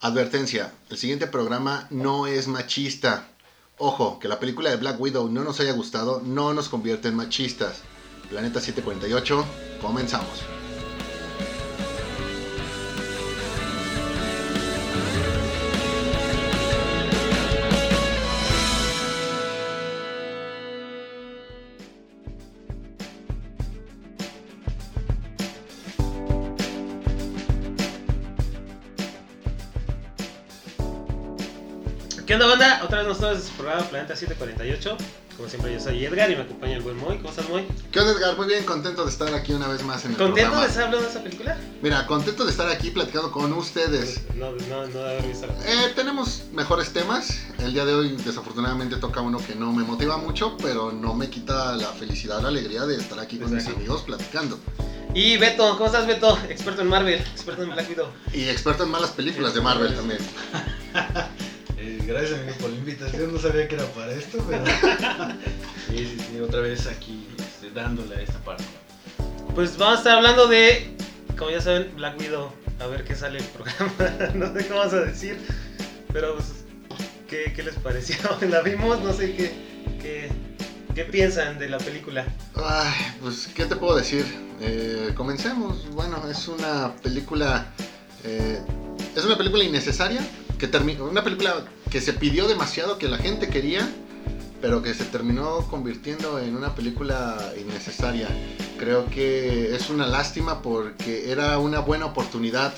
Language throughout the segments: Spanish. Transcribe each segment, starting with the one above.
Advertencia, el siguiente programa no es machista. Ojo, que la película de Black Widow no nos haya gustado no nos convierte en machistas. Planeta 748, comenzamos. En su programa Planeta 748. Como siempre, yo soy Edgar y me acompaña el buen Moy. ¿Cómo estás, Moy? ¿Qué onda, Edgar? Muy bien, contento de estar aquí una vez más en el ¿Contento programa. de estar hablando de esa película? Mira, contento de estar aquí platicando con ustedes. No, no, no de haber visto Eh, tenemos mejores temas. El día de hoy, desafortunadamente, toca uno que no me motiva mucho, pero no me quita la felicidad, la alegría de estar aquí con mis amigos platicando. Y Beto, ¿cómo estás, Beto? Experto en Marvel, experto en Black Widow. Y experto en malas películas de Marvel también. Gracias amigo por la invitación, no sabía que era para esto, pero sí, sí, sí, otra vez aquí este, dándole a esta parte. Pues vamos a estar hablando de, como ya saben, Black Widow. A ver qué sale el programa. no sé cómo vas a decir, pero pues, ¿qué, qué les pareció? La vimos, no sé qué, qué, qué piensan de la película. Ay, pues, ¿qué te puedo decir? Eh, comencemos. Bueno, es una película. eh, es una película innecesaria. Que una película que se pidió demasiado, que la gente quería, pero que se terminó convirtiendo en una película innecesaria. Creo que es una lástima porque era una buena oportunidad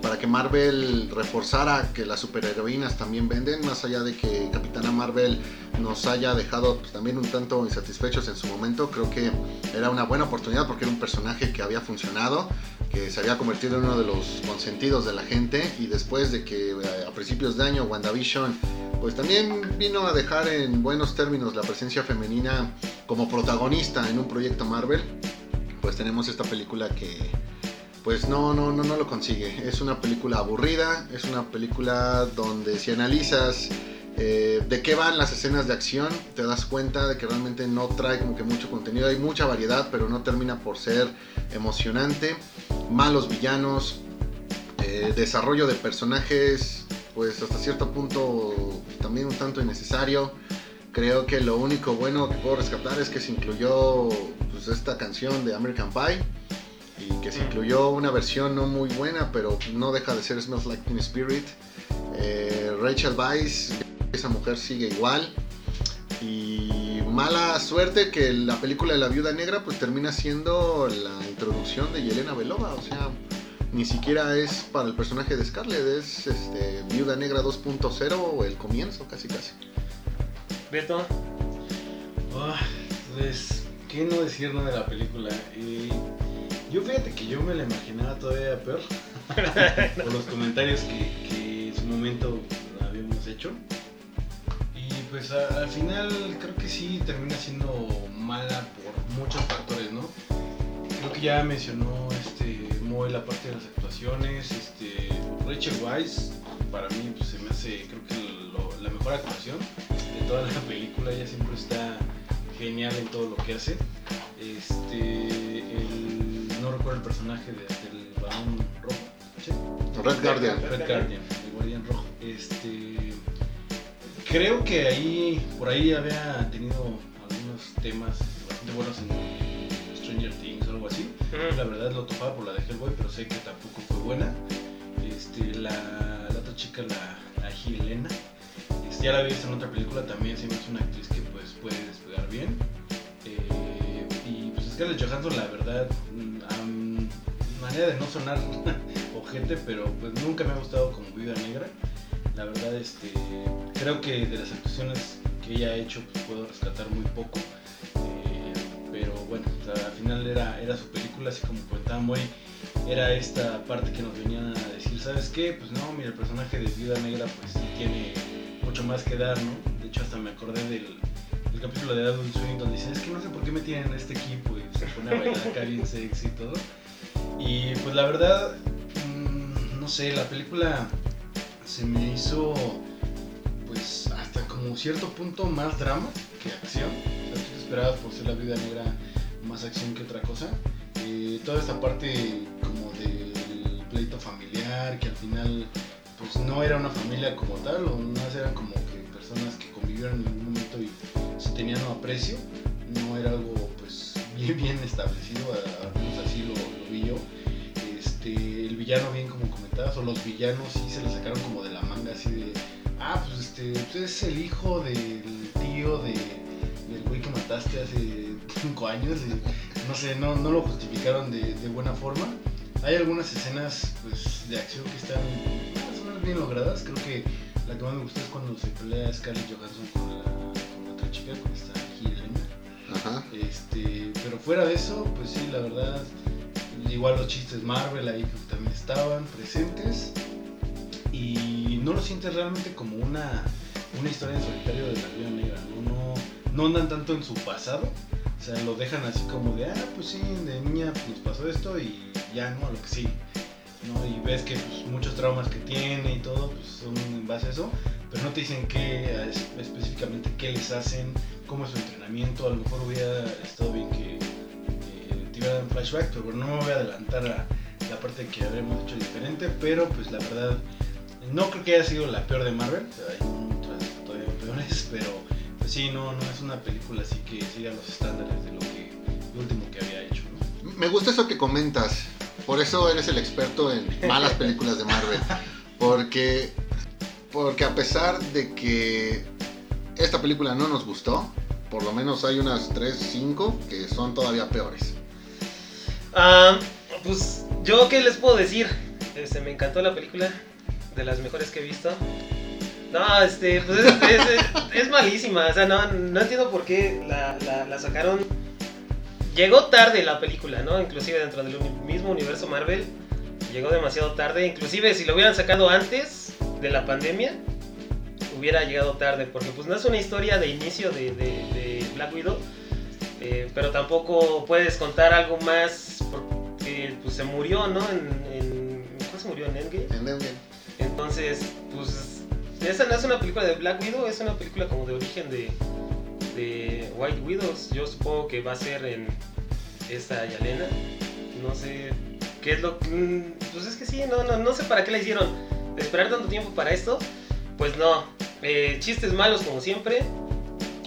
para que Marvel reforzara que las superheroínas también venden, más allá de que Capitana Marvel nos haya dejado pues, también un tanto insatisfechos en su momento, creo que era una buena oportunidad porque era un personaje que había funcionado, que se había convertido en uno de los consentidos de la gente y después de que eh, a principios de año WandaVision pues también vino a dejar en buenos términos la presencia femenina como protagonista en un proyecto Marvel, pues tenemos esta película que pues no, no, no, no lo consigue. Es una película aburrida, es una película donde si analizas eh, de qué van las escenas de acción, te das cuenta de que realmente no trae como que mucho contenido. Hay mucha variedad, pero no termina por ser emocionante. Malos villanos, eh, desarrollo de personajes, pues hasta cierto punto también un tanto innecesario. Creo que lo único bueno que puedo rescatar es que se incluyó pues, esta canción de American Pie y que se Mm. incluyó una versión no muy buena, pero no deja de ser Smells Like Teen Spirit. Eh, Rachel Weisz, esa mujer sigue igual. Y mala suerte que la película de la viuda negra pues termina siendo la introducción de Yelena Belova, o sea, ni siquiera es para el personaje de Scarlett, es este, viuda negra 2.0 o el comienzo casi casi. Beto, pues, ¿qué no decir de la película? Eh, yo fíjate que yo me la imaginaba todavía peor por los comentarios que, que en su momento habíamos hecho. Pues a- al final creo que sí termina siendo mala por muchos factores, ¿no? Creo que ya mencionó este Moe la parte de las actuaciones, este Rachel Weisz para mí pues, se me hace creo que lo- la mejor actuación de toda la película, ella siempre está genial en todo lo que hace. Este el, no recuerdo el personaje de, del varón rojo. ¿sí? Red Guardian. Red Guardian, creo que ahí, por ahí había tenido algunos temas bastante buenos en Stranger Things o algo así. La verdad lo topaba por la de Hellboy, pero sé que tampoco fue buena. Este, la, la otra chica, la, la Helena, este, ya la había visto en otra película, también se me hace una actriz que pues puede despegar bien. Eh, y pues Scarlett Johansson, la verdad, am- manera de no sonar ojete, pero pues nunca me ha gustado como Viuda Negra. La verdad, este, creo que de las actuaciones que ella ha hecho, pues puedo rescatar muy poco. Eh, pero bueno, o al final era, era su película, así como comentaba muy era esta parte que nos venían a decir, ¿sabes qué? Pues no, mira, el personaje de Viuda Negra pues sí tiene mucho más que dar, ¿no? De hecho, hasta me acordé del, capítulo de Adult Swim donde dicen, es que no sé por qué me tienen en este equipo y se pone a bailar acá bien sexy y todo. Y pues la verdad, mm, no sé, la película se me hizo pues hasta como cierto punto más drama que acción. O esperabas por ser la vida negra más acción que otra cosa. Eh, toda esta parte como del pleito familiar que al final pues no era una familia como tal, o no eran como que personas que convivieron en algún momento y se tenían aprecio, no era algo pues bien, establecido, al menos así lo, lo vi yo. Este, el villano, bien como comentabas, o los villanos sí se le sacaron como de la manga, así de, ah, pues este, pues es el hijo del tío de, del güey que mataste hace cinco años, y, no sé, no, no lo justificaron de, de buena forma. Hay algunas escenas pues, de acción que están más o menos bien logradas. Creo que la que más me gusta es cuando se pelea Scarlett Johansson con la, con la otra chica, con esta Helena. Ajá. Este, pero fuera de eso, pues sí, la verdad, igual los chistes Marvel ahí que también estaban presentes. Y no lo sientes realmente como una, una historia en solitario de la vida negra, ¿no? No, no andan tanto en su pasado. O sea, lo dejan así como de, ah, pues sí, de niña pues, nos pasó esto y ya, ¿no? A lo que sí. ¿no? Y ves que pues, muchos traumas que tiene y todo, pues son en base a eso, pero no te dicen qué es- específicamente qué les hacen, cómo es su entrenamiento. A lo mejor hubiera estado bien que flashback, pero no me voy a adelantar a la parte que habremos hecho diferente, pero pues la verdad, no creo que haya sido la peor de Marvel, hay todavía peores, pero pues sí, no, no es una película así que siga los estándares de lo que lo último que había hecho. Me gusta eso que comentas. Por eso eres el experto en malas películas de Marvel. Porque, porque a pesar de que esta película no nos gustó, por lo menos hay unas 3, 5 que son todavía peores. Ah, pues yo qué les puedo decir. Este, me encantó la película, de las mejores que he visto. No, este, pues es, malísima. O sea, no, no entiendo por qué la, la- sacaron. Llegó tarde la película, ¿no? Inclusive dentro del mismo universo Marvel. Llegó demasiado tarde. Inclusive si lo hubieran sacado antes de la pandemia, hubiera llegado tarde. Porque pues no es una historia de inicio de Black Widow. eh, pero tampoco puedes contar algo más pues, se murió, ¿no? En, en, ¿Cuál se murió? ¿En Endgame? En Endgame. Entonces, pues, esa no es una película de Black Widow, es una película como de origen de, de White Widows. Yo supongo que va a ser en esta Yalena. No sé qué es lo que... mm, Pues es que sí, no, no, no sé para qué la hicieron. Esperar tanto tiempo para esto, pues no. Eh, chistes malos como siempre.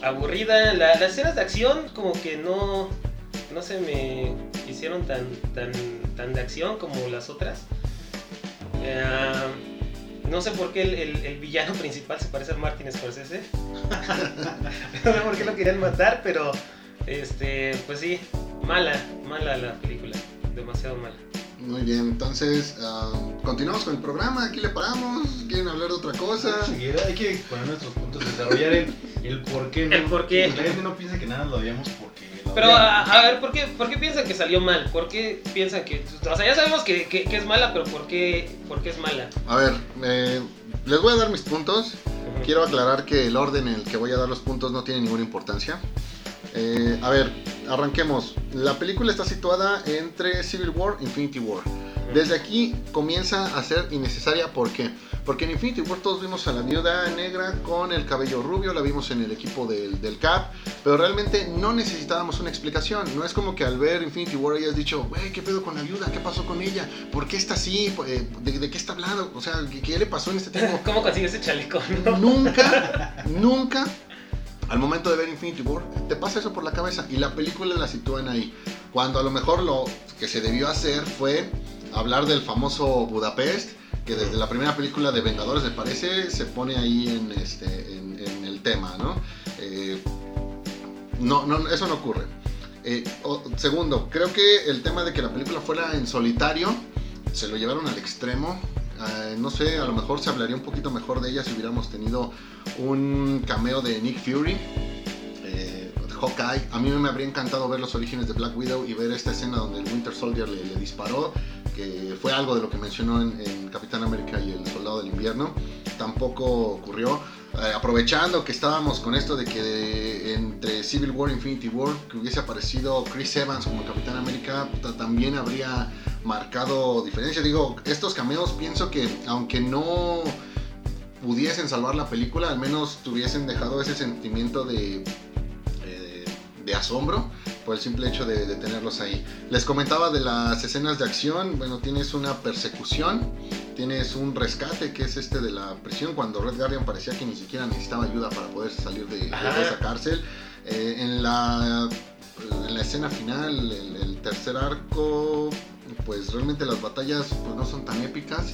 Aburrida. La- las escenas de acción como que no, no se me hicieron tan, tan, tan de acción como las otras. Eh, no sé por qué el, el- el villano principal se parece a Martin Scorsese. no sé por qué lo querían matar, pero este, pues sí, mala, mala la película, demasiado mala. Muy bien, entonces ah, continuamos con el programa. Aquí le paramos. ¿Quieren hablar de otra cosa? Siguiera, hay que poner nuestros puntos, desarrollar el, el por qué. ¿no? El por qué. La gente no piensa que nada lo odiamos porque. Pero a, a ver, ¿por qué, ¿por qué piensan que salió mal? ¿Por qué piensan que.? O sea, ya sabemos que, que- que es mala, pero ¿por qué, por qué es mala? A ver, eh, les voy a dar mis puntos. Quiero aclarar que el orden en el que voy a dar los puntos no tiene ninguna importancia. Eh, a ver, arranquemos. La película está situada entre Civil War e Infinity War. Desde aquí comienza a ser innecesaria. ¿Por qué? Porque en Infinity War todos vimos a la viuda negra con el cabello rubio, la vimos en el equipo del, del Cap, pero realmente no necesitábamos una explicación. No es como que al ver Infinity War hayas dicho, güey, ¿qué pedo con la viuda? ¿Qué pasó con ella? ¿Por qué está así? Eh, ¿De, de qué está hablando? O sea, ¿qué, qué le pasó en este tiempo? ¿Cómo consiguió ese chaleco? no? nunca, nunca, al momento de ver Infinity War, te pasa eso por la cabeza y la película la sitúan ahí. Cuando a lo mejor lo que se debió hacer fue hablar del famoso Budapest, que desde la primera película de Vengadores, me parece, se pone ahí en, este, en, el tema, ¿no? Eh, no, no, eso no ocurre. Eh, segundo, creo que el tema de que la película fuera en solitario se lo llevaron al extremo. Eh, no sé, a lo mejor se hablaría un poquito mejor de ella si hubiéramos tenido un cameo de Nick Fury. eh, Hawkeye. A mí me habría encantado ver los orígenes de Black Widow y ver esta escena donde el Winter Soldier le, disparó, que fue algo de lo que mencionó en, Capitán América y el Soldado del Invierno. Tampoco ocurrió. Eh, aprovechando que estábamos con esto de que entre Civil War e Infinity War, que hubiese aparecido Chris Evans como Capitán América, ta- también habría marcado diferencia. Digo, estos cameos pienso que aunque no pudiesen salvar la película, al menos tuviesen dejado ese sentimiento de, de asombro por el simple hecho de, de tenerlos ahí. Les comentaba de las escenas de acción, bueno, tienes una persecución Tienes un rescate que es este de la prisión cuando Red Guardian parecía que ni siquiera necesitaba ayuda para poder salir de, esa cárcel. Eh, en, la, en la escena final, el, el tercer arco, pues realmente las batallas pues, no son tan épicas.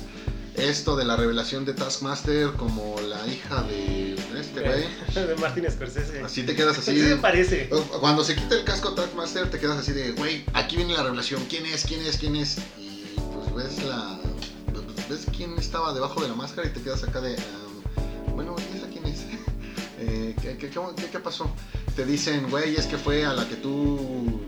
Esto de la revelación de Taskmaster como la hija de este güey, de Martin Scorsese. así te quedas así. Sí me parece. Cuando se quita el casco Taskmaster te quedas así de, güey, aquí viene la revelación, ¿quién es? ¿Quién es? ¿Quién es? Y pues ves la... pues, ves quién estaba debajo de la máscara y te quedas acá de, um, bueno, ¿y esa quién es? Eh, ¿qué, qué, qué- qué pasó? Te dicen, güey, es que fue a la que tú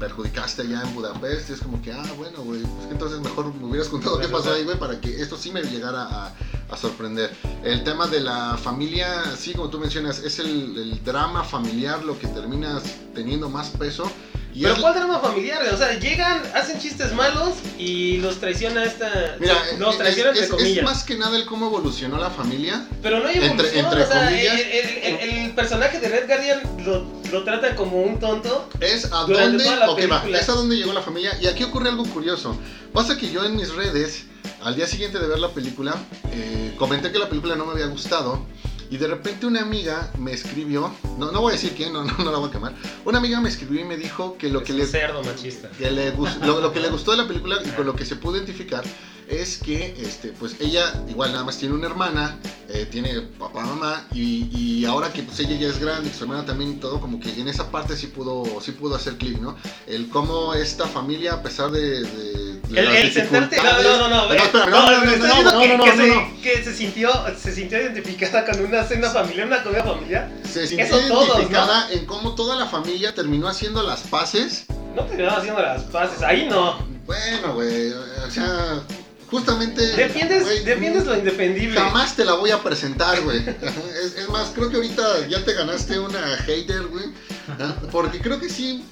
perjudicaste allá en Budapest. Y es como que, ah, bueno, güey, pues que entonces mejor me hubieras contado qué pasó ahí, güey, para que esto sí me llegara a, a sorprender. El tema de la familia, sí, como tú mencionas, es el, el drama familiar lo que terminas teniendo más peso. Y Pero es- ¿cuál drama familiar? O sea, llegan, hacen chistes malos y los traiciona esta... Mira, los es, traiciona es- entre es comillas. más que nada el cómo evolucionó la familia. Pero no hay entre- evolución, entre o sea, comillas. el, el- el- el personaje de Red Guardian lo, lo trata como un tonto. Es a dónde, toda la ok, va, es a dónde llegó la familia. Y aquí ocurre algo curioso. Pasa que yo en mis redes, al día siguiente de ver la película, eh, comenté que la película no me había gustado. Y de repente una amiga me escribió, no, no voy a decir quién, no, no, no la voy a quemar. Una amiga me escribió y me dijo que lo Es que le, cerdo machista. que le gus- lo, lo que le gustó de la película y con lo que se pudo identificar es que este pues ella igual nada más tiene una hermana eh, tiene papá mamá y, y ahora que pues ella ya es grande su hermana también y todo como que en esa parte sí pudo sí pudo hacer clic no el cómo esta familia a pesar de, de- El, las el sentarte. No, no, no, no. Pero no, no, no, no, no, no, que- no, que no, se- no. Que se sintió, se sintió identificada con una cena familiar, una comida familiar. se sintió Eso todos, identificada en cómo toda la familia terminó haciendo las paces No terminaba haciendo las paces. Ahí no. bueno güey o sea justamente Defiendes, lo indefendible. Jamás te la voy a presentar, güey. Es, es más, creo que ahorita ya te ganaste una hater, güey. ¿ah? Porque creo que sí,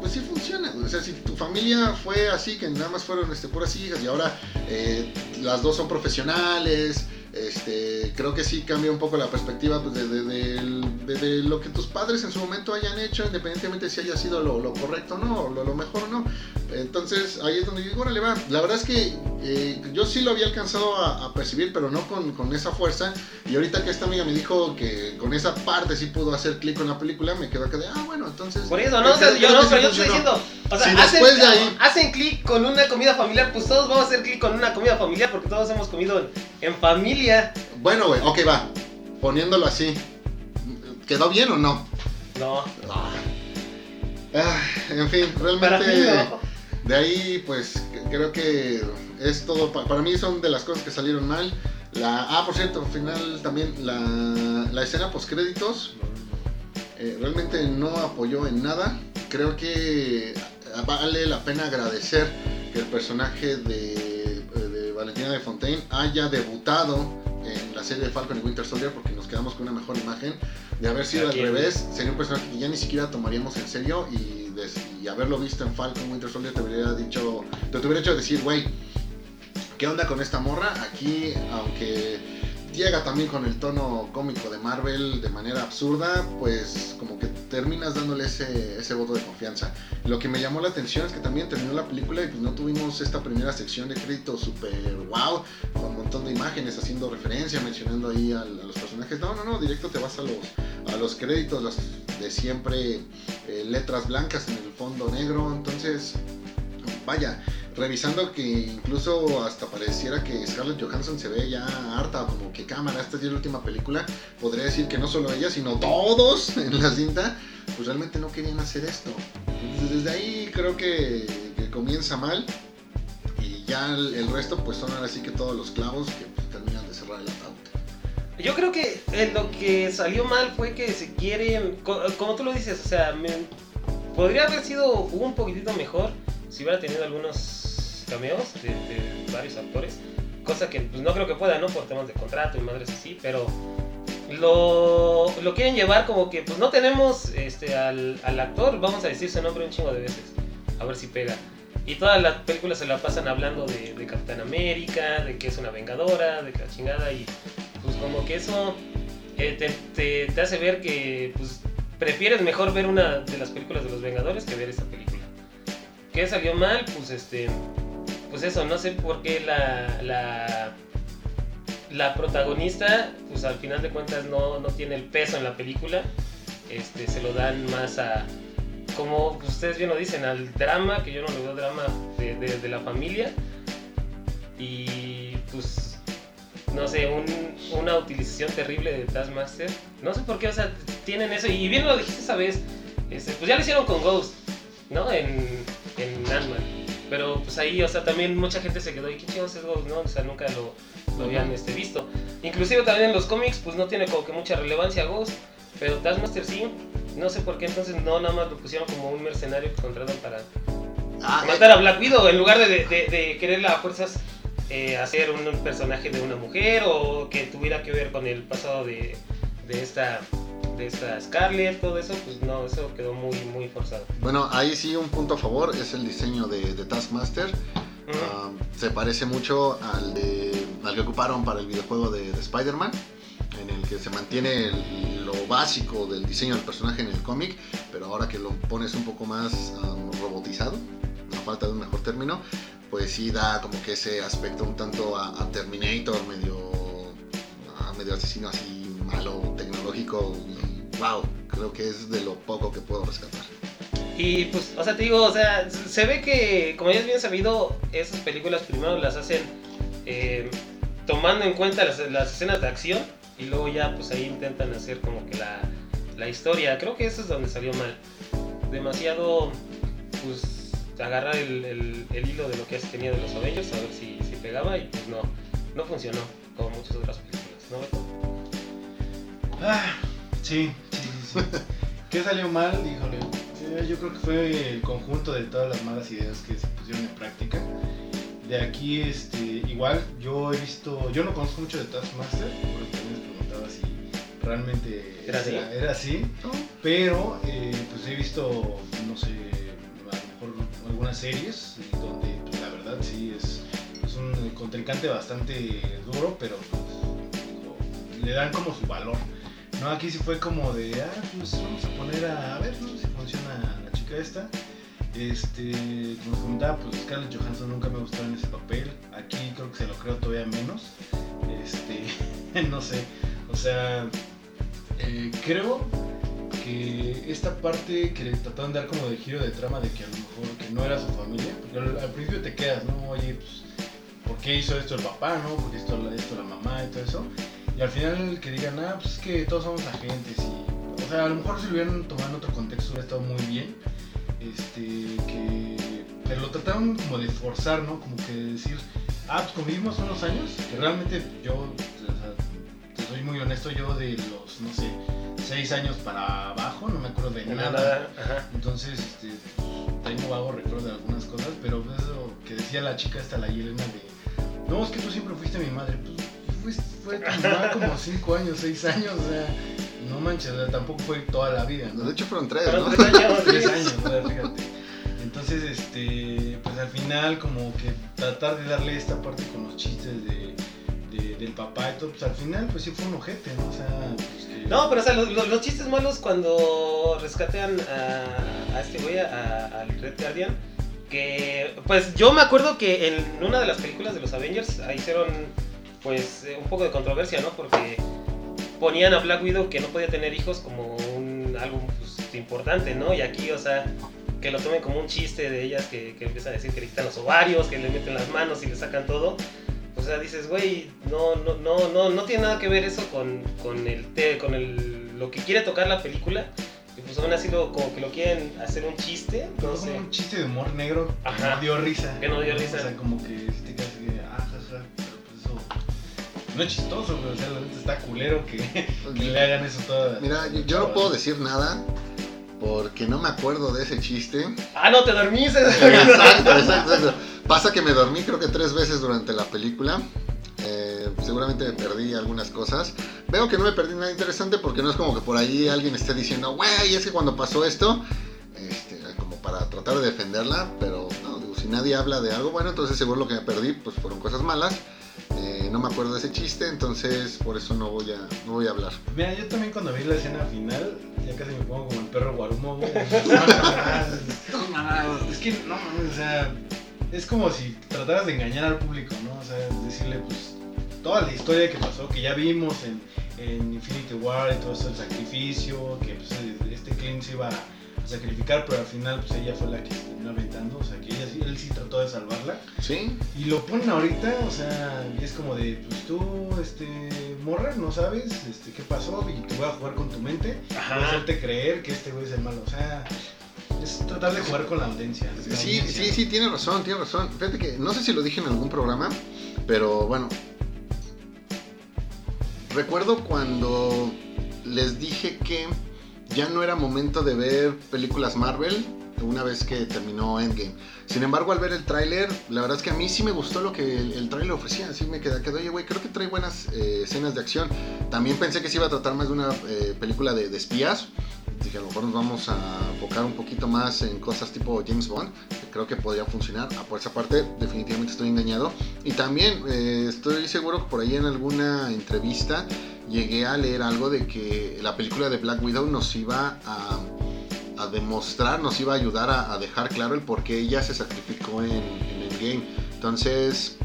pues sí funciona. O sea, si tu familia fue así, que nada más fueron este, puras hijas y ahora eh, las dos son profesionales, este, creo que sí cambia un poco la perspectiva pues, de, de- del- de- de lo que tus padres en su momento hayan hecho, independientemente si haya sido lo, lo correcto o no, o lo, lo mejor o no. Entonces ahí es donde digo, órale, va. La verdad es que eh, yo sí lo había alcanzado a, a percibir, pero no con, con esa fuerza. Y ahorita que esta amiga me dijo que con esa parte sí pudo hacer clic con la película, me quedó acá de, ah, bueno, entonces. Por eso, ¿no? O sea, creo- yo no, sí pero yo estoy diciendo. O sea, Si hacen, después de ahí- hacen clic con una comida familiar, pues todos vamos a hacer clic con una comida familiar porque todos hemos comido en, en familia. Bueno, güey, ok, va. Poniéndolo así. ¿Quedó bien o no? No, Ah, en fin, para mí realmente. no. De ahí, pues creo que es todo. pa- para mí son de las cosas que salieron mal. La, ah, por cierto, al final también la, la escena post créditos realmente no apoyó en nada. Creo que vale la pena agradecer que el personaje de, de Valentina de Fontaine haya debutado en la serie de Falcon y Winter Soldier porque nos quedamos con una mejor imagen. De haber sido al revés, sería un personaje que ya ni siquiera tomaríamos en serio y, y haberlo visto en Falcon Winter Soldier te hubiera dicho, te, te hubiera hecho decir, güey, ¿qué onda con esta morra? Aquí, aunque llega también con el tono cómico de Marvel de manera absurda, pues como que terminas dándole ese, ese voto de confianza. Lo que me llamó la atención es que también terminó la película y pues no tuvimos esta primera sección de crédito super wow, con un montón de imágenes haciendo referencia, mencionando ahí a, los personajes. No, no, no, directo te vas a los, a los créditos, las de siempre eh, letras blancas en el fondo negro. Entonces, vaya, revisando que incluso hasta pareciera que Scarlett Johansson se ve ya harta, como que cámara, esta es ya la última película, podría decir que no solo ella, sino todos en la cinta, pues realmente no querían hacer esto. Desde ahí creo que, comienza mal y ya el, resto pues son ahora sí que todos los clavos que pues, terminan de cerrar el ataúd. Yo creo que eh, lo que salió mal fue que se quiere, co- como tú lo dices, o sea, podría haber sido un poquitito mejor si hubiera tenido algunos cameos de, de varios actores, cosa que pues, no creo que pueda, ¿no? Por temas de contrato y madres así, pero lo, lo quieren llevar como que pues no tenemos este, al, al actor, vamos a decir su nombre un chingo de veces, a ver si pega. Y todas las películas se la pasan hablando de, de Capitán América, de que es una vengadora, de que la chingada y pues como que eso eh, te, te- te hace ver que pues prefieres mejor ver una de las películas de los Vengadores que ver esta película. ¿Qué salió mal? Pues este pues eso, no sé por qué la, la, la protagonista, pues al final de cuentas no, no tiene el peso en la película. Este, se lo dan más a, como ustedes bien lo dicen, al drama, que yo no le veo drama de, de- la familia. Y pues, no sé, un- una utilización terrible de Taskmaster. No sé por qué, o sea, tienen eso. Y bien lo dijiste esa vez, este, pues ya lo hicieron con Ghost, ¿no? En, en Ant-Man. Pero pues ahí, o sea, también mucha gente se quedó, ¿y qué chingados es Ghost? ¿no? O sea, nunca lo, lo habían este, visto. Inclusive también en los cómics, pues no tiene como que mucha relevancia Ghost. Pero Taskmaster sí, no sé por qué entonces no nada más lo pusieron como un mercenario que contratan para Ah, matar a Black Widow en lugar de, de, de- de querer a fuerzas eh, hacer un personaje de una mujer o que tuviera que ver con el pasado de, de esta de esta Scarlett, todo eso, pues no, eso quedó muy muy forzado. Bueno, ahí sí un punto a favor es el diseño de, de Taskmaster. Ujú. Ah, se parece mucho al, de- al que ocuparon para el videojuego de, de Spider-Man, en el que se mantiene el- lo básico del diseño del personaje en el cómic, pero ahora que lo pones un poco más ah, robotizado, a falta de un mejor término, pues sí da como que ese aspecto un tanto a, a Terminator, medio, ah, medio asesino así malo, tecnológico, y wow, creo que es de lo poco que puedo rescatar. Y pues, o sea, te digo, o sea, se ve que, como ya es bien sabido, esas películas primero las hacen eh, tomando en cuenta las, las escenas de acción y luego ya pues ahí intentan hacer como que la, la historia. Creo que eso es donde salió mal. Demasiado, pues, agarrar el, el- el hilo de lo que tenía de los Avengers, a ver si, si pegaba y pues no, no funcionó como muchas otras películas, ¿no? Ah, sí. ¿Qué salió mal? Híjole. eh, yo creo que fue el conjunto de todas las malas ideas que se pusieron en práctica. De aquí, este, igual, yo he visto, yo no conozco mucho de Taskmaster, por eso también les preguntaba si realmente ¿Era así? era así, pero eh, pues he visto, no sé, a lo mejor algunas series donde pues, la verdad sí es, es un contrincante bastante duro, pero pues, le dan como su valor. No, aquí sí fue como de, ah, pues vamos a poner a, ver ¿no? si funciona la chica esta. Este, como comentaba, pues Scarlett Johansson nunca me gustó en ese papel. Aquí creo que se lo creo todavía menos. Este, no sé, o sea, eh, creo que esta parte que le trataron de dar como de giro de trama de que a lo mejor que no era su familia, porque al, principio te quedas, ¿no? Oye, pues, ¿por qué hizo esto el papá, no? ¿Por qué la- esto la mamá y todo eso? Y al final que digan, ah, pues es que todos somos agentes y... O sea, a lo mejor si lo hubieran tomado en otro contexto hubiera estado muy bien. Este, que... Pero lo trataron como de forzar, ¿no? Como que decir, ah, pues convivimos unos años, que realmente yo, o sea, te soy muy honesto, yo de los, no sé, seis años para abajo, no me acuerdo de nada. Entonces, este, tengo vago recuerdo de algunas cosas, pero pues, eso que decía la chica esta, la Yelena, de, no, es que tú siempre fuiste mi madre, pues fuiste, fue como cinco años, seis años, o sea, no manches, o sea, tampoco fue toda la vida, ¿no? De hecho fueron tres, Fueron ¿no? tres años, Tres sí. años, o sea, fíjate. Entonces, este, pues al final como que tratar de darle esta parte con los chistes de, de- del papá y todo, pues al final pues sí fue un ojete, ¿no? O sea, pues que... No, pero o sea, los, los- los chistes malos cuando rescatean a, a este güey, a- al Red Guardian, que pues yo me acuerdo que en una de las películas de los Avengers ahí hicieron pues eh, un poco de controversia, ¿no? Porque ponían a Black Widow que no podía tener hijos como un algo pues, importante, ¿no? Y aquí, o sea, que lo tomen como un chiste de ellas que, que empiezan a decir que le quitan los ovarios, que le meten las manos y le sacan todo. O sea, dices, güey, no, no, no, no, no tiene nada que ver eso con, con el te- con el, lo que quiere tocar la película. Y pues aún así lo, como que lo quieren hacer un chiste, Pero no como sé. un chiste de humor negro que Ajá. no dio risa. Que no dio risa. O sea, como que no es chistoso, pero o sea, la neta está culero que, que le hagan eso toda. Mira, yo, yo no puedo decir nada porque no me acuerdo de ese chiste. Ah, no, te dormiste. Exacto, exacto, exacto. Pasa que me dormí creo que tres veces durante la película. Eh, seguramente me perdí algunas cosas. Veo que no me perdí nada interesante porque no es como que por ahí alguien esté diciendo, güey, es que cuando pasó esto, este, como para tratar de defenderla, pero no, digo, si nadie habla de algo bueno, entonces seguro lo que me perdí pues fueron cosas malas. Eh, no me acuerdo de ese chiste, entonces por eso no voy a, no voy a hablar. Mira, yo también cuando vi la escena final, ya casi me pongo como el perro guarumo, güey. es que no mames, o sea, es como si trataras de engañar al público, ¿no? O sea, decirle, pues, toda la historia que pasó, que ya vimos en, en Infinity War y todo eso, el sacrificio, que pues, este Clint se iba a sacrificar, pero al final pues ella fue la que se terminó aventando, o sea, que ella, sí- él sí trató de salvarla. Sí, Y lo ponen ahorita, o sea, y es como de, pues tú, este, morra, no sabes este, qué pasó y te voy a jugar con tu mente, Ajá. voy a hacerte creer que este güey es el malo, o sea, es tratar de jugar con la audiencia. la sí, audiencia. sí, sí, tiene razón, tiene razón. Fíjate que no sé si lo dije en algún programa, pero bueno. Recuerdo cuando les dije que ya no era momento de ver películas Marvel una vez que terminó Endgame. Sin embargo, al ver el tráiler, la verdad es que a mí sí me gustó lo que el, el tráiler ofrecía. Así me quedé, quedé, oye, güey, creo que trae buenas eh, escenas de acción. También pensé que se iba a tratar más de una eh, película de, espías. Dije, a lo mejor nos vamos a enfocar un poquito más en cosas tipo James Bond, creo que podría funcionar. Ah, por esa parte, definitivamente estoy engañado. Y también eh, estoy seguro que por ahí en alguna entrevista llegué a leer algo de que la película de Black Widow nos iba a, demostrar, nos iba a ayudar a, dejar claro el por qué ella se sacrificó en, en Endgame. Entonces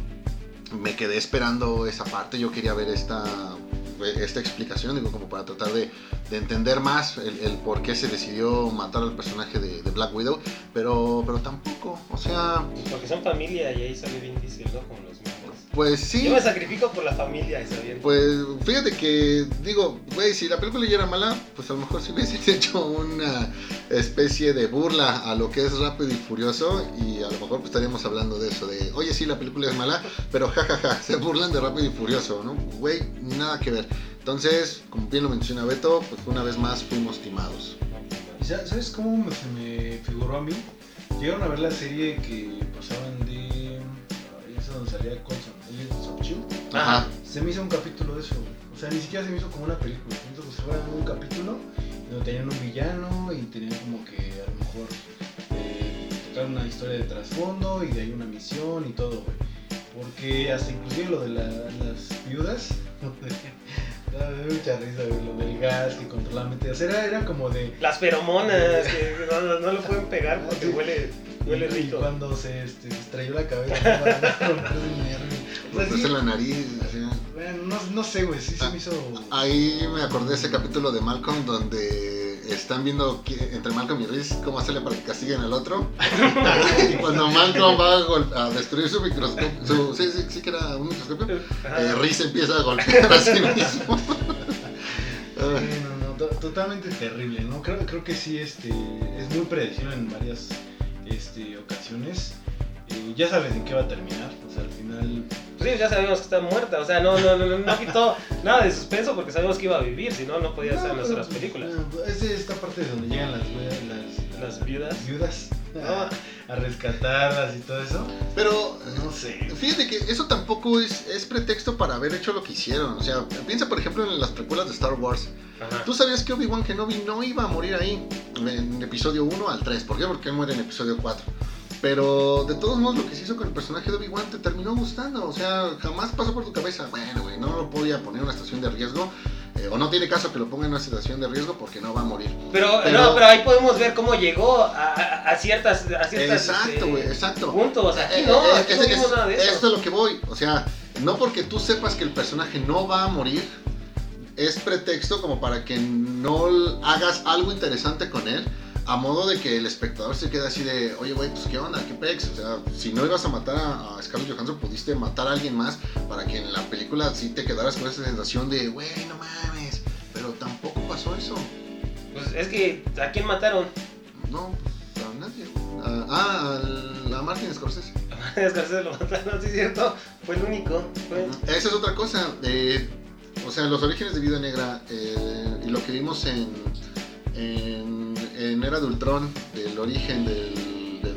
me quedé esperando esa parte, yo quería ver esta, esta explicación, digo, como para tratar de, de entender más el, el por qué se decidió matar al personaje de, Black Widow, pero, pero tampoco, o sea, Porque son familia y ahí sale Vin Diesel, ¿no? Como los. Pues sí. Yo me sacrifico por la familia, y sabiendo. Pues fíjate que, digo, güey, si la película ya era mala, pues a lo mejor si hubiese hecho una especie de burla a lo que es Rápido y Furioso y a lo mejor pues estaríamos hablando de eso, de, oye, sí, la película es mala, pero jajaja, se burlan de Rápido y Furioso, ¿no? Güey, nada que ver. Entonces, como bien lo menciona Beto, pues una vez más fuimos timados. ¿Y sa- ¿Sabes cómo se me figuró a mí? Llegaron a ver la serie que pasaban de. ah, Esa donde salía Coulson, Agents of Shield. Ajá. Se me hizo un capítulo de eso. güey. O sea, ni siquiera se me hizo como una película. Se me hizo como si fuera un capítulo donde tenían un villano y tenían como que a lo mejor eh, tocar una historia de trasfondo y de ahí una misión y todo, güey. Porque hasta inclusive lo de la- las viudas. da me mucha risa, güey, lo del gas que controlaba la mente. O sea, era, era como de. Las feromonas, que no, lo pueden pegar porque huele, huele y rico. cuando se, este, se estrelló la cabeza, ¿no? Para no Pues sí, en la nariz, así. bueno, no, no sé, güey, sí se Ah, me hizo. Ahí me acordé de ese capítulo de Malcolm donde están viendo entre Malcolm y Reese cómo hacerle para que castiguen al otro. y cuando Malcolm va a, a destruir su microscopio, su- sí, sí, sí que era un microscopio, eh, Reese empieza a golpear a sí mismo. Sí, no, no, to- totalmente terrible, ¿no? Creo, creo que sí, este, es muy predecible en varias este, ocasiones. Eh, ya sabes en qué va a terminar, o sea, al final... Pues sí, ya sabíamos que está muerta, o sea, no, no, no, no quitó nada de suspenso porque sabíamos que iba a vivir, si no, no podía hacer No, las otras películas. es esta parte de donde llegan las, las, Las viudas. viudas a, a rescatarlas y todo eso. Pero No sé. fíjate que eso tampoco es, es pretexto para haber hecho lo que hicieron. O sea, piensa por ejemplo en las precuelas de Star Wars. Ajá. ¿Tú sabías que Obi-Wan Kenobi no iba a morir ahí? En episodio 1 al 3. ¿Por qué? Porque él muere en episodio 4. Pero de todos modos lo que se hizo con el personaje de Obi-Wan te terminó gustando. O sea, jamás pasó por tu cabeza. Bueno, güey, no lo podía poner en una situación de riesgo. eh, o no tiene caso que lo ponga en una situación de riesgo porque no va a morir. Pero, Pero- no, pero ahí podemos ver cómo llegó a, a, a ciertas, a ciertas Exacto, este, güey, exacto. puntos. Aquí Eh, no, eh, aquí no es- vimos nada de eso. Esto es lo que voy. O sea, no porque tú sepas que el personaje no va a morir, es pretexto como para que no hagas algo interesante con él. A modo de que el espectador se quede así de, oye, güey, pues qué onda, qué pex. O sea, si no ibas a matar a, a Scarlett Johansson, pudiste matar a alguien más para que en la película sí te quedaras con esa sensación de, güey, no mames. Pero tampoco pasó eso. Pues es que, ¿a quién mataron? No, pues a nadie. A- Ah, al- a Martin Scorsese. A Scorsese lo mataron, sí es cierto. Fue el único. Fue... Esa es otra cosa. eh, o sea, los orígenes de Vida Negra eh, y lo que vimos en, en, en Era de Ultron, el origen de,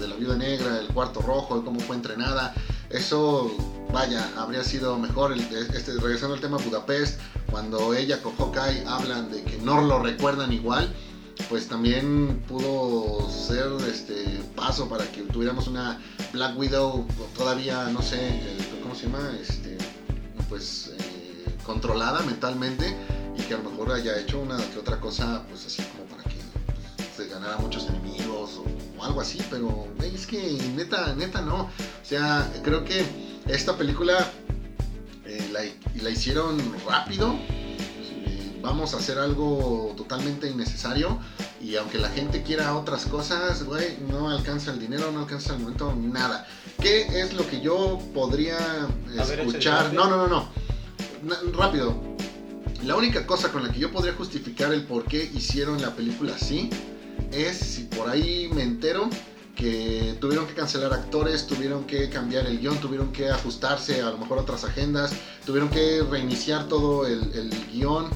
la Viuda Negra, el cuarto rojo, cómo fue entrenada, eso, vaya, habría sido mejor. Este, regresando al tema Budapest, cuando ella con Hawkeye hablan de que no lo recuerdan igual. Pues también pudo ser este paso para que tuviéramos una Black Widow todavía, no sé, eh, ¿cómo se llama? Este, pues eh, controlada mentalmente y que a lo mejor haya hecho una que otra cosa, pues así como se ganara muchos enemigos o, o algo así, pero güey, es que neta, neta no. O sea, creo que esta película eh, la, la hicieron rápido. eh, Vamos a hacer algo totalmente innecesario y aunque la gente quiera otras cosas, güey, no alcanza el dinero, no alcanza el momento, nada. ¿Qué es lo que yo podría escuchar? No, no, no, no. Na- rápido. La única cosa con la que yo podría justificar el por qué hicieron la película así es si por ahí me entero que tuvieron que cancelar actores, tuvieron que cambiar el guion, tuvieron que ajustarse a lo mejor a otras agendas, tuvieron que reiniciar todo el, guion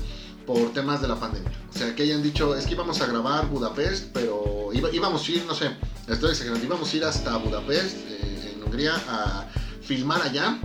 por temas de la pandemia. O sea, que hayan dicho, es que íbamos a grabar Budapest, pero iba- íbamos a ir, no sé, estoy exagerando, íbamos a ir hasta Budapest, eh, en Hungría, a filmar allá,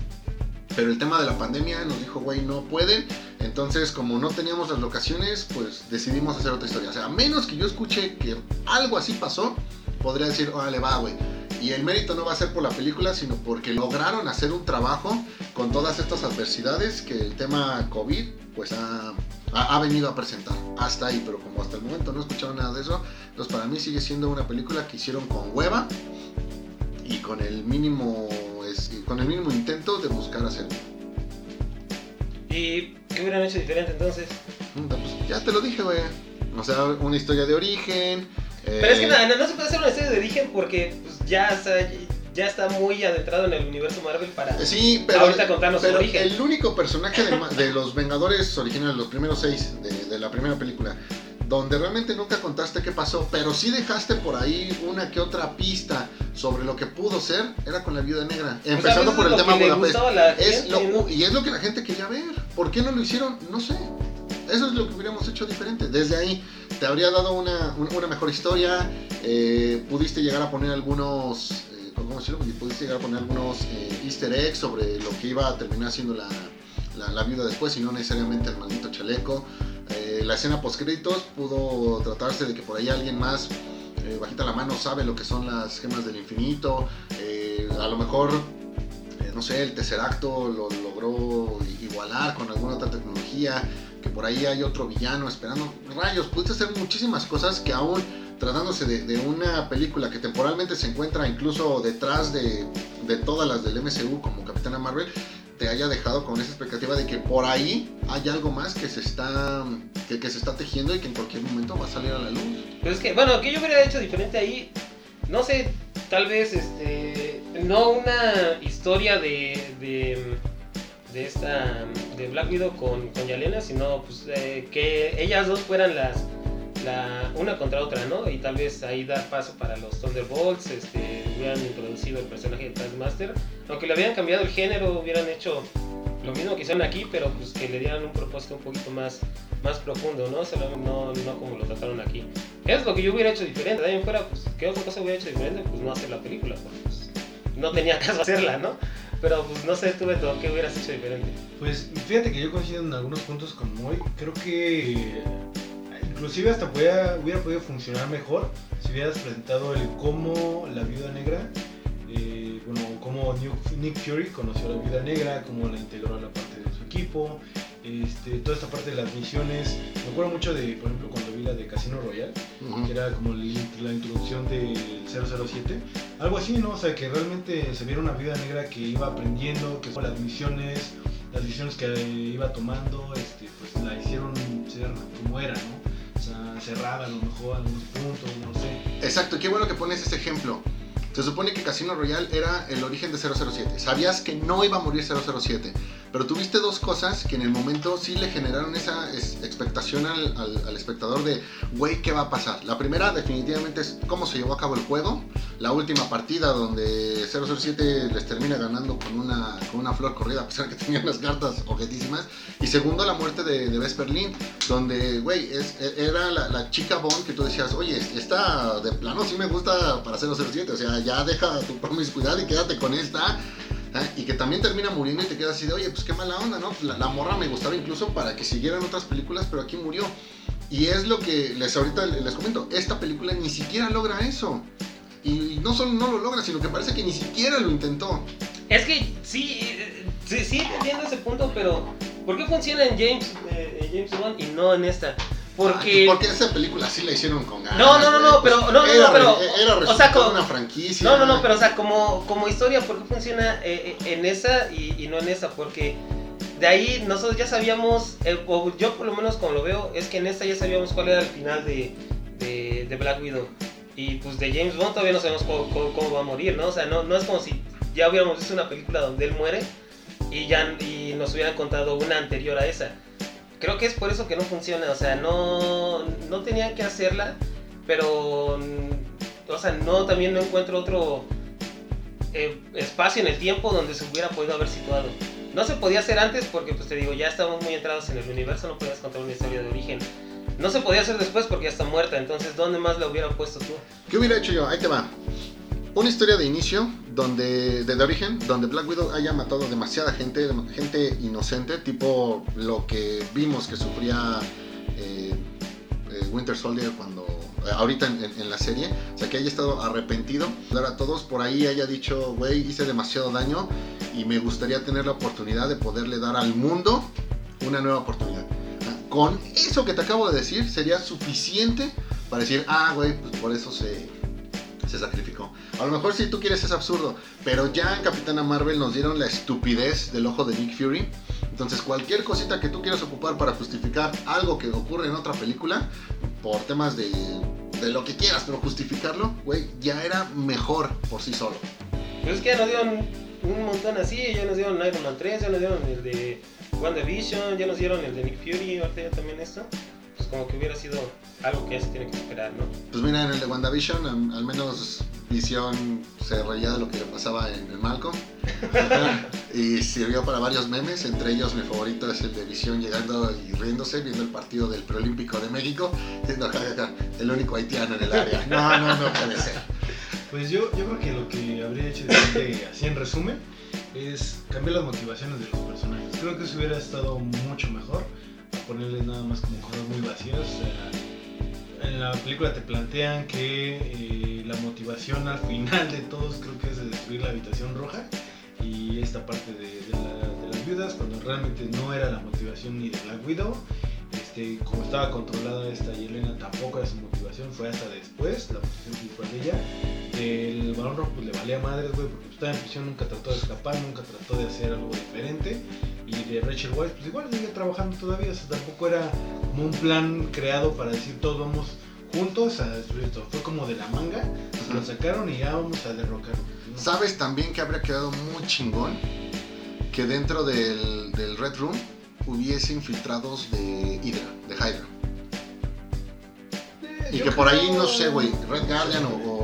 pero el tema de la pandemia nos dijo, güey, no pueden. Entonces, como no teníamos las locaciones, pues decidimos hacer otra historia. O sea, a menos que yo escuche que algo así pasó, podría decir, órale, va, güey. Y el mérito no va a ser por la película, sino porque lograron hacer un trabajo con todas estas adversidades que el tema COVID, pues ha, ha- venido a presentar. Hasta ahí, pero como hasta el momento no escucharon nada de eso, entonces para mí sigue siendo una película que hicieron con hueva y con el mínimo, con el mínimo intento de buscar hacer. ¿Y qué hubieran hecho diferente entonces? Pues, ya te lo dije, güey. O sea, una historia de origen. eh, Pero es que no, no, no se puede hacer una historia de origen porque pues, ya, está, ya está muy adentrado en el universo Marvel para... eh, Sí, pero, Ahorita contanos su pero origen. el único personaje de, de los Vengadores originales, los primeros seis de, de la primera película, donde realmente nunca contaste qué pasó, pero sí dejaste por ahí una que otra pista sobre lo que pudo ser, era con la Viuda Negra. Empezando por el tema Budapest. Es y es lo que la gente quería ver. ¿Por qué no lo hicieron? No sé. Eso es lo que hubiéramos hecho diferente. Desde ahí te habría dado una, un- una mejor historia. eh, pudiste llegar a poner algunos. eh, ¿Cómo decirlo? Pudiste llegar a poner algunos eh, easter eggs sobre lo que iba a terminar siendo la, la, la viuda después y no necesariamente el maldito chaleco. Eh, la escena post créditos pudo tratarse de que por ahí alguien más eh, bajita la mano sabe lo que son las gemas del infinito. eh, a lo mejor no sé, el Tesseracto lo logró igualar con alguna otra tecnología, que por ahí hay otro villano esperando. Rayos, pudiste hacer muchísimas cosas que aún tratándose de, de una película que temporalmente se encuentra incluso detrás de, de todas las del MCU como Capitana Marvel, te haya dejado con esa expectativa de que por ahí hay algo más que se está, que, se está tejiendo y que en cualquier momento va a salir a la luz. Pues es que, bueno, que yo hubiera hecho diferente ahí, no sé, tal vez, este, no una historia de, de, esta, de Black Widow con, con Yelena, sino pues que ellas dos fueran las, la, una contra otra, ¿no? Y tal vez ahí dar paso para los Thunderbolts, este, hubieran introducido el personaje de Taskmaster, aunque le habían cambiado el género, hubieran hecho lo mismo que hicieron aquí, pero pues que le dieran un propósito un poquito más, más profundo, ¿no? Solo no, no como lo trataron aquí. Es lo que yo hubiera hecho diferente. De ahí en fuera, pues, ¿qué otra cosa hubiera hecho diferente? Pues no hacer la película, pues, no tenía caso hacerla, ¿no? Pero pues no sé, tú, Beto, ¿qué hubieras hecho diferente? Pues fíjate que yo coincido en algunos puntos con Moy. Creo que inclusive hasta podía- hubiera podido funcionar mejor si hubieras presentado el cómo la viuda negra, eh, bueno, cómo Nick- Fury conoció a la viuda negra, cómo la integró a la parte de su equipo, este, toda esta parte de las misiones. Me acuerdo mucho de, por ejemplo, cuando vi la de Casino Royale, que era como la introducción del 007. Algo así, ¿no? O sea, que realmente se viera una vida negra que iba aprendiendo, que las misiones, las decisiones que iba tomando, este, pues la hicieron ser como era, ¿no? Cerrada a lo mejor, algunos puntos, no sé. Exacto, qué bueno que pones ese ejemplo. Se supone que Casino Royale era el origen de 007. Sabías que no iba a morir 007, pero tuviste dos cosas que en el momento sí le generaron esa es- expectación al- al espectador de, güey, ¿qué va a pasar? La primera definitivamente es cómo se llevó a cabo el juego. La última partida donde 007 les termina ganando con una, con una flor corrida, a pesar que tenían las cartas objetísimas. Y segundo, la muerte de, de Vesper Lind, donde, güey, e- era la, chica Bond que tú decías, oye, esta de plano sí me gusta para 007, o sea, ya deja tu promiscuidad y quédate con esta. ¿ah? Y que también termina muriendo y te quedas así de, oye, pues qué mala onda, ¿no? La, la morra me gustaba incluso para que siguieran otras películas, pero aquí murió. Y es lo que les ahorita les comento, esta película ni siquiera logra eso. Y no solo no lo logra, sino que parece que ni siquiera lo intentó. Es que sí, eh, sí, sí entiendo ese punto, pero ¿por qué funciona en James, eh, James Bond y no en esta? Porque. Ah, porque esa película sí la hicieron con ganas. No, no, no, no, güey, pero- pues, no, no, era no, pero- Era o sea, resultado como- de una franquicia. No, no, no, pero o sea, como, como historia, ¿por qué funciona eh, eh, en esa y, y no en esa? Porque de ahí nosotros ya sabíamos, eh, o yo por lo menos como lo veo, es que en esta ya sabíamos cuál era el final de, de, de Black Widow. Y pues de James Bond todavía no sabemos cómo, cómo- cómo va a morir, ¿no? O sea, no, no es como si ya hubiéramos visto una película donde él muere y ya y nos hubieran contado una anterior a esa. Creo que es por eso que no funciona, o sea, no, no tenían que hacerla, pero, o sea, no, también no encuentro otro eh, espacio en el tiempo donde se hubiera podido haber situado. No se podía hacer antes porque, pues te digo, ya estábamos muy entrados en el universo, no podías contar una historia de origen. No se podía hacer después porque ya está muerta, entonces, ¿dónde más la hubiera puesto tú? ¿Qué hubiera hecho yo? Ahí te va. Una historia de inicio, donde, de, de origen, donde Black Widow haya matado demasiada gente, gente inocente, tipo lo que vimos que sufría eh, eh, Winter Soldier cuando eh, ahorita en, en- en la serie, o sea que haya estado arrepentido, dar a todos por ahí haya dicho, güey, hice demasiado daño y me gustaría tener la oportunidad de poderle dar al mundo una nueva oportunidad. Con eso que te acabo de decir sería suficiente para decir, ah, güey, pues por eso se, se sacrificó. A lo mejor si tú quieres es absurdo, pero ya en Capitana Marvel nos dieron la estupidez del ojo de Nick Fury. Entonces cualquier cosita que tú quieras ocupar para justificar algo que ocurre en otra película, por temas de, de lo que quieras, pero justificarlo, güey, ya era mejor por sí solo. Pues es que nos dieron un montón así, ya nos dieron Iron Man 3, ya nos dieron el de WandaVision, ya nos dieron el de Nick Fury, ahorita ya también esto. Pues como que hubiera sido algo que ya se tiene que esperar, ¿no? Pues mira, en el de WandaVision, al, al menos Visión se reía de lo que le pasaba en el Malcolm. y sirvió para varios memes, entre ellos mi favorito es el de Visión llegando y riéndose, viendo el partido del preolímpico de México, diciendo, "Ja, ja, ja, el único haitiano en el área. No, no, no puede ser. Pues yo, yo creo que lo que habría hecho diferente, así en resumen, es cambiar las motivaciones de los personajes. Creo que eso hubiera estado mucho mejor ponerles nada más como cosas muy vacías. en la película te plantean que eh, la motivación al final de todos creo que es de destruir la habitación roja y esta parte de las viudas cuando realmente no era la motivación ni de Black Widow. Este, como estaba controlada esta Yelena tampoco era su motivación, fue hasta después la motivación principal de ella del balón rojo pues le valía madres, güey, porque estaba en prisión, nunca trató de escapar, nunca trató de hacer algo diferente. Y de Rachel Weisz, pues igual sigue trabajando todavía, o sea, tampoco era como un plan creado para decir todos vamos juntos a destruir esto. Fue como de la manga, se lo sacaron y ya vamos a derrocarlo. ¿no? ¿Sabes también que habría quedado muy chingón? Que dentro del, del Red Room hubiese infiltrados de Hydra, de Hydra. Eh, Y que por ahí, no sé, güey, Red Guardian o, el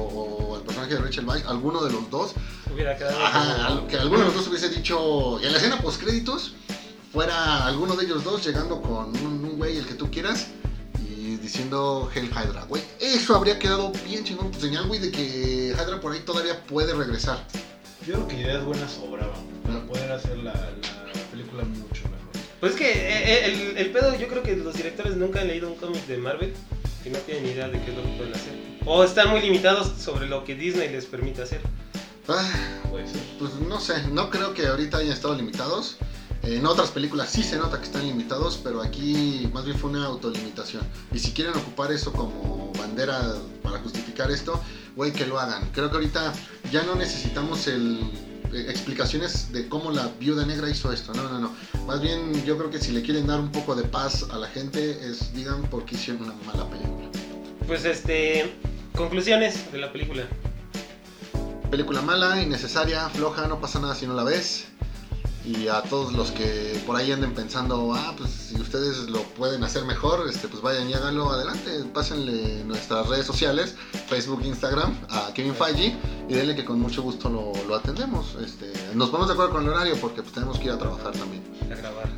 personaje de Rachel Weisz, alguno de los dos, Hubiera quedado ajá, que alguno de los dos hubiese dicho, en la escena post créditos, fuera alguno de ellos dos llegando con un, un güey, el que tú quieras, y diciendo Hell Hydra, güey, eso habría quedado bien chingón, pues, señal, güey, de que Hydra por ahí todavía puede regresar. Yo creo que ideas buenas sobraban para poder hacer la, la película mucho mejor. Pues es que eh, eh, el, el pedo, yo creo que los directores nunca han leído un cómic de Marvel y no tienen idea de qué es lo que pueden hacer. O están muy limitados sobre lo que Disney les permite hacer. Ah, Puede ser. Pues no sé, no creo que ahorita hayan estado limitados. En otras películas sí se nota que están limitados, pero aquí más bien fue una autolimitación. Y si quieren ocupar eso como bandera para justificar esto, güey, que lo hagan. Creo que ahorita ya no necesitamos el explicaciones de cómo la viuda negra hizo esto. No, no, no. Más bien yo creo que si le quieren dar un poco de paz a la gente es digan por qué hicieron una mala película. Pues este. Conclusiones de la película. Película mala, innecesaria, floja, no pasa nada si no la ves. Y a todos los que por ahí anden pensando, ah, pues si ustedes lo pueden hacer mejor, este, pues vayan y háganlo adelante. Pásenle nuestras redes sociales, Facebook, Instagram, a Kevin Feige y denle que con mucho gusto lo, lo atendemos. Este, nos ponemos de acuerdo con el horario porque pues, tenemos que ir a trabajar también. A grabar.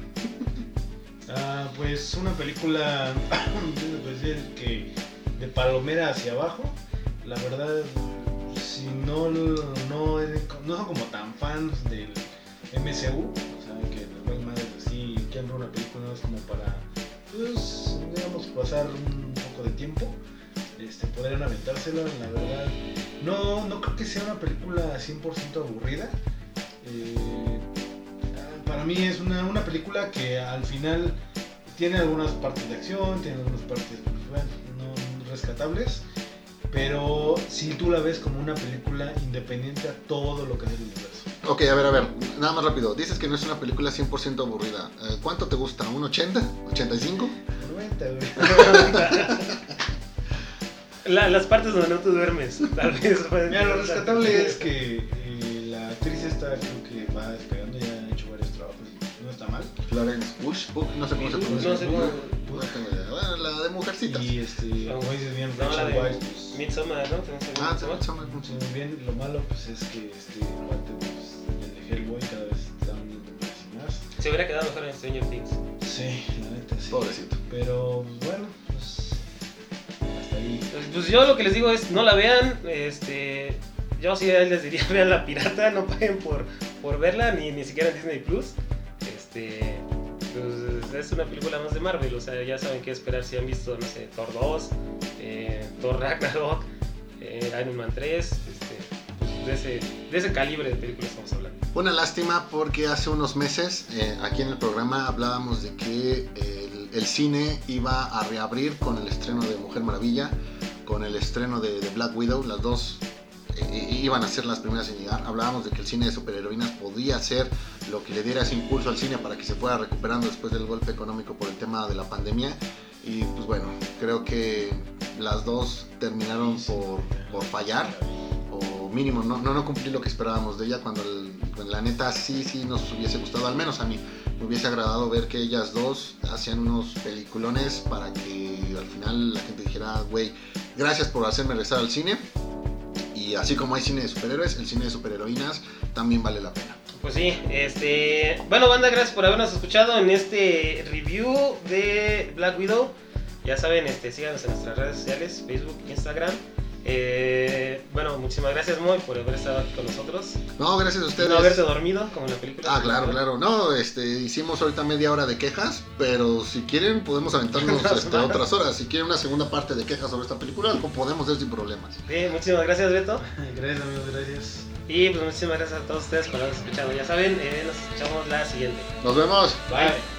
Ah, pues una película, que de palomera hacia abajo, la verdad, si no, no, no son como tan fans del MCU, o sea, que nos ven madres así, que ver una película es como para, pues, digamos, pasar un poco de tiempo, este, podrían aventársela, la verdad. No, no creo que sea una película 100% aburrida. Eh, para mí es una, una película que al final tiene algunas partes de acción, tiene algunas partes, pues, no rescatables. Pero si tú la ves como una película independiente a todo lo que es el universo. Ok, a ver, a ver, nada más rápido. Dices que no es una película 100% aburrida. Eh, ¿Cuánto te gusta? ¿Un 80? ¿85? 90, güey. La- las partes donde no te duermes, tal vez. Mira, lo rescatable es que eh, la actriz esta creo que va despegando, ya ha hecho varios trabajos y no está mal. Florence Bush, Bush, no sé cómo se pronuncia. No sé cómo- No tengo idea. Bueno, la de Mujercitas. Y este, No, como dices bien, No, la Rachel de Weisz, pues, Midsommar, ¿no? ¿Tenés Ah, pues, muy bien, lo malo pues es que este pues, Hellboy cada vez está uniendo más. Se hubiera quedado mejor en Stranger Things. Sí, la neta sí. Pobrecito. Pero pues, bueno, pues hasta ahí. Pues, Pues yo lo que les digo es, no la vean, este... Yo sí les diría, vean la pirata, no paguen por, por verla, ni, ni siquiera en Disney Plus. Este... Pues es una película más de Marvel, o sea, ya saben qué esperar si han visto, no sé, Thor 2, eh, Thor Ragnarok, eh, Iron Man 3, este, pues, de, ese, de ese calibre de películas estamos hablando. Una lástima porque hace unos meses eh, aquí en el programa hablábamos de que el, cine iba a reabrir con el estreno de Mujer Maravilla, con el estreno de, de Black Widow, las dos eh, iban a ser las primeras en llegar. Hablábamos de que el cine de superheroínas podía ser lo que le diera ese impulso al cine para que se fuera recuperando después del golpe económico por el tema de la pandemia. Y pues bueno, creo que las dos terminaron por, fallar mínimo no, no, no cumplir lo que esperábamos de ella cuando, la neta sí, sí nos hubiese gustado, al menos a mí, me hubiese agradado ver que ellas dos hacían unos peliculones para que al final la gente dijera, güey, gracias por hacerme regresar al cine. Y así como hay cine de superhéroes, el cine de superheroínas también vale la pena. Pues sí, este. Bueno, banda, gracias por habernos escuchado en este review de Black Widow. Ya saben, este, síganos en nuestras redes sociales, Facebook, Instagram. Eh, bueno, muchísimas gracias, Moy, por haber estado aquí con nosotros. No, gracias a ustedes. no haberte dormido, como en la película. Ah, claro, claro. No, este, hicimos ahorita media hora de quejas, pero si quieren podemos aventarnos Más, este, otras horas. Si quieren una segunda parte de quejas sobre esta película, lo podemos hacer sin problemas. Sí, muchísimas gracias, Beto. Gracias amigos, gracias. Y pues muchísimas gracias a todos ustedes por habernos escuchado. Ya saben, eh, nos escuchamos la siguiente. Nos vemos. Bye.